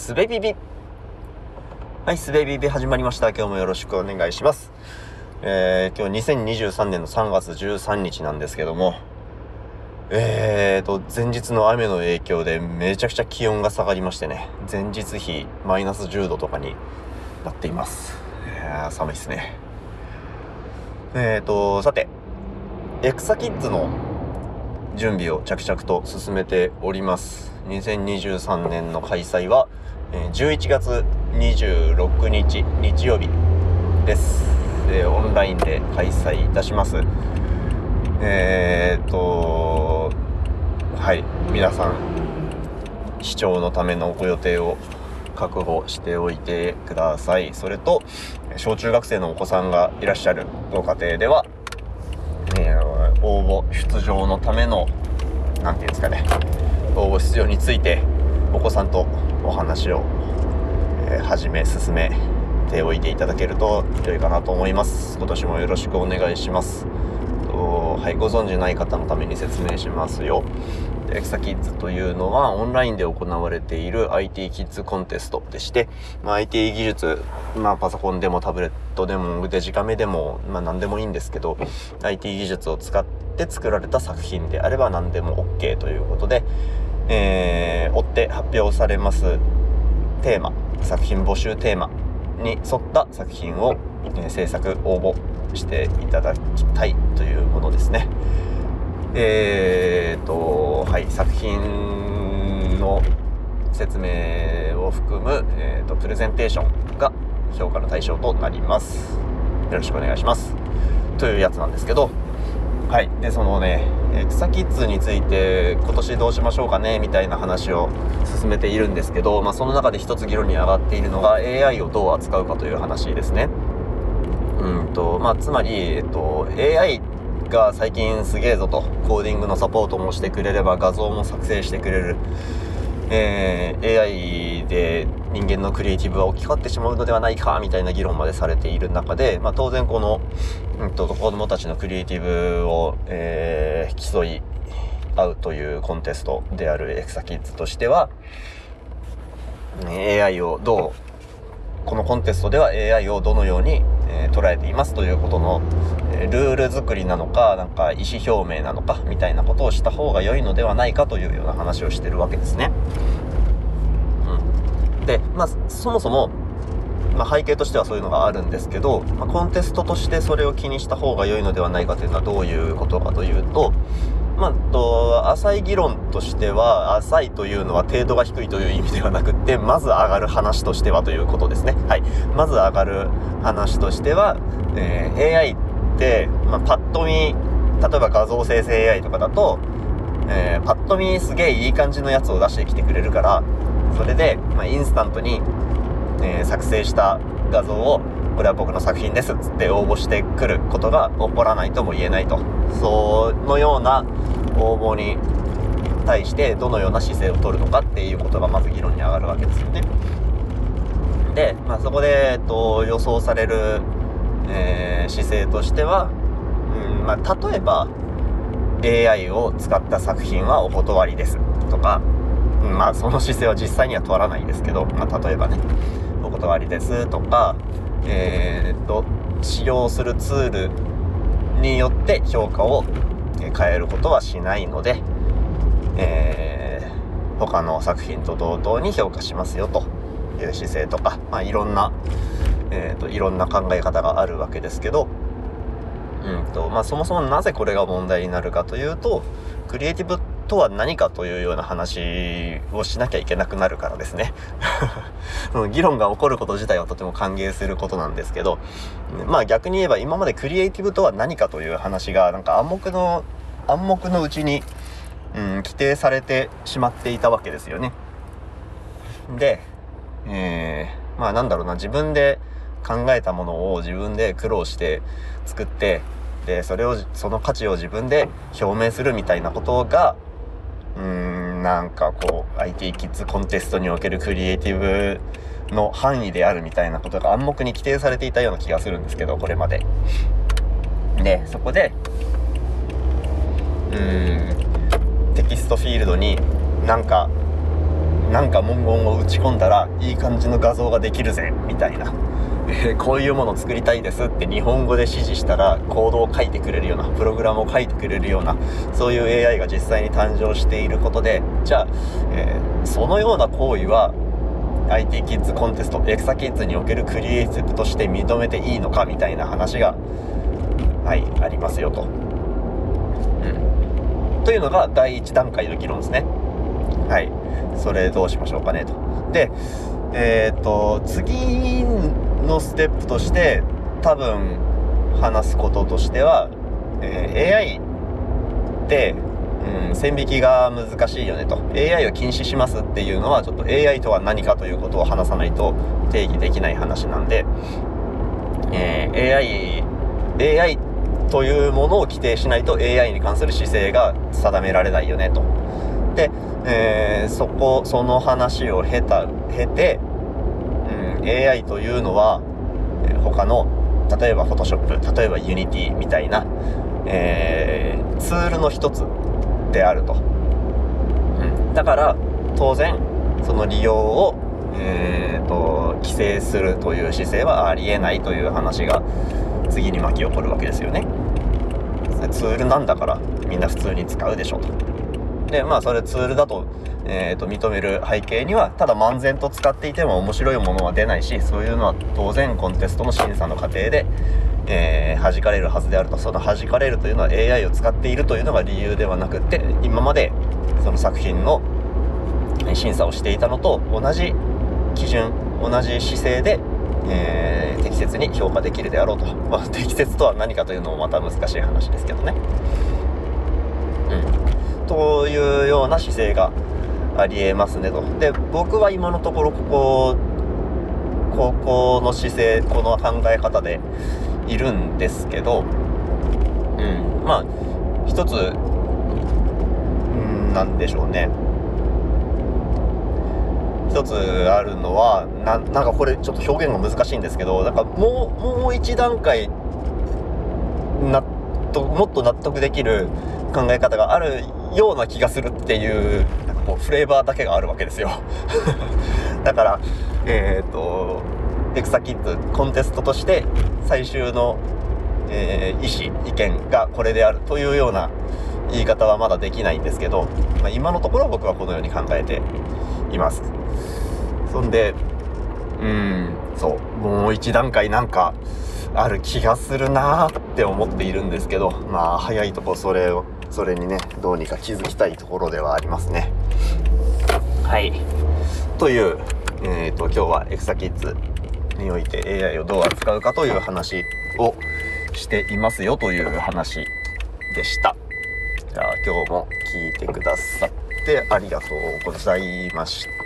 すべビビはい、すべビビ始まりました。今日もよろしくお願いします。えー、今日2023年の3月13日なんですけども、えーと、前日の雨の影響でめちゃくちゃ気温が下がりましてね、前日比マイナス10度とかになっています。いやー寒いですね。えーと、さて、エクサキッズの準備を着々と進めております。2023年の開催は、11月26日日曜日です。オンラインで開催いたします。えー、っと、はい、皆さん、視聴のためのご予定を確保しておいてください。それと、小中学生のお子さんがいらっしゃるご家庭では、応募、出場のための、何て言うんですかね、応募出場について、お子さんとお話を、えー、始め進めておいていただけると良いかなと思います。今年もよろしくお願いします。はいご存知ない方のために説明しますよ。エクサキッズというのはオンラインで行われている IT キッズコンテストでして、まあ、IT 技術、まあ、パソコンでもタブレットでもデジカメでも、まあ、何でもいいんですけど IT 技術を使って作られた作品であれば何でも OK ということで、えー、追って発表されますテーマ作品募集テーマに沿った作品を、えー、制作応募していただきたいというものですね。えーとはい作品の説明を含む、えーと、プレゼンテーションが評価の対象となります。よろしくお願いします。というやつなんですけど、はい。で、そのね、草キッズについて今年どうしましょうかね、みたいな話を進めているんですけど、まあ、その中で一つ議論に上がっているのが AI をどう扱うかという話ですね。うんと、まあ、つまり、えっと、AI が最近すげえぞと、コーディングのサポートもしてくれれば画像も作成してくれる。えー、AI で人間のクリエイティブは置き換わってしまうのではないかみたいな議論までされている中で、まあ、当然この、うんと、子供たちのクリエイティブを、えー、競い合うというコンテストであるエクサキッズとしては AI をどうこのコンテストでは AI をどのように、えー、捉えていますということの、え、ルール作りなのか、なんか意思表明なのか、みたいなことをした方が良いのではないかというような話をしてるわけですね。うん。で、まあ、そもそも、まあ、背景としてはそういうのがあるんですけど、まあ、コンテストとしてそれを気にした方が良いのではないかというのはどういうことかというと、まあ、と、浅い議論としては、浅いというのは程度が低いという意味ではなくて、まず上がる話としてはということですね。はい。まず上がる話としては、えー、AI って、まあ、パッと見、例えば画像生成 AI とかだと、えー、パッと見すげえいい感じのやつを出してきてくれるから、それで、まあ、インスタントに、えー、作成した画像を、これは僕の作品ですっつって応募してくることが起こらないとも言えないと。そのような応募に対してどのような姿勢を取るのかっていうことがまず議論に上がるわけですよね。で、まあ、そこで、えっと、予想される、えー、姿勢としては、うんまあ、例えば AI を使った作品はお断りですとか、まあその姿勢は実際には取らないんですけど、まあ、例えばねお断りですとかえー、っと使用するツールによって評価を変えることはしないので、えー、他の作品と同等に評価しますよという姿勢とか、まあ、いろんな、えーと、いろんな考え方があるわけですけど、うんとまあ、そもそもなぜこれが問題になるかというとクリエイティブとは何かというような話をしなきゃいけなくなるからですね 議論が起こること自体はとても歓迎することなんですけど、まあ逆に言えば今までクリエイティブとは何かという話がなんか暗黙の、暗黙のうちに、うん、規定されてしまっていたわけですよね。で、えー、まあなんだろうな、自分で考えたものを自分で苦労して作って、で、それを、その価値を自分で表明するみたいなことが、うーん、なんかこう、IT キッズコンテストにおけるクリエイティブの範囲であるみたいなことが暗黙に規定されていたような気がするんですけど、これまで。で、そこで、うーん、テキストフィールドになんかなんか文言を打ち込んだらいい感じの画像ができるぜみたいな、こういうものを作りたいですって日本語で指示したらコードを書いてくれるようなプログラムを書いてくれるようなそういう AI が実際に誕生していることでじゃあ、えー、そのような行為は IT キッズコンテストエクサキッズにおけるクリエイティブとして認めていいのかみたいな話がはいありますよと。うん、というのが第1段階の議論ですね。はい。それどうしましょうかねと。で、えっ、ー、と、次のステップとして多分話すこととしては、えー、AI って、うん、線引きが難しいよねと AI を禁止しますっていうのはちょっと AI とは何かということを話さないと定義できない話なんで、えー、AI AI というものを規定しないと AI に関する姿勢が定められないよねと。で、えー、そこその話を経た経て、AI というのはえ他の例えば Photoshop 例えば Unity みたいな、えー、ツールの一つであると、うん、だから当然その利用を、えーと、規制するという姿勢はありえないという話が次に巻き起こるわけですよね。ツールなんだからみんな普通に使うでしょと。でまあそれツールだと,、えーと、認める背景にはただ漫然と使っていても面白いものは出ないしそういうのは当然コンテストの審査の過程でえー、弾かれるはずであると。その弾かれるというのは AI を使っているというのが理由ではなくって今までその作品の審査をしていたのと同じ基準同じ姿勢で、えー、適切に評価できるであろうと、まあ、適切とは何かというのもまた難しい話ですけどね。うん、というような姿勢がありえますねと。で僕は今のところここここの姿勢この考え方でいるんですけど、うん、まあ一つ、うん、なんでしょうね一つあるのはななんかこれちょっと表現が難しいんですけどなんかもうもう一段階納得もっと納得できる考え方があるような気がするっていうなんかこうフレーバーだけがあるわけですよ。だからえっ、ー、とエクサキッズコンテストとして最終の、えー、意思意見がこれであるというような言い方はまだできないんですけど、まあ、今のところ僕はこのように考えています。そんでうんそうもう一段階なんかある気がするなーって思っているんですけどまあ早いとこそれをそれにねどうにか気づきたいところではありますねはいというえーと、と今日はエクサキッズにおいて AI をどう扱うかという話をしていますよという話でした。じゃあ今日も聞いてくださってありがとうございました。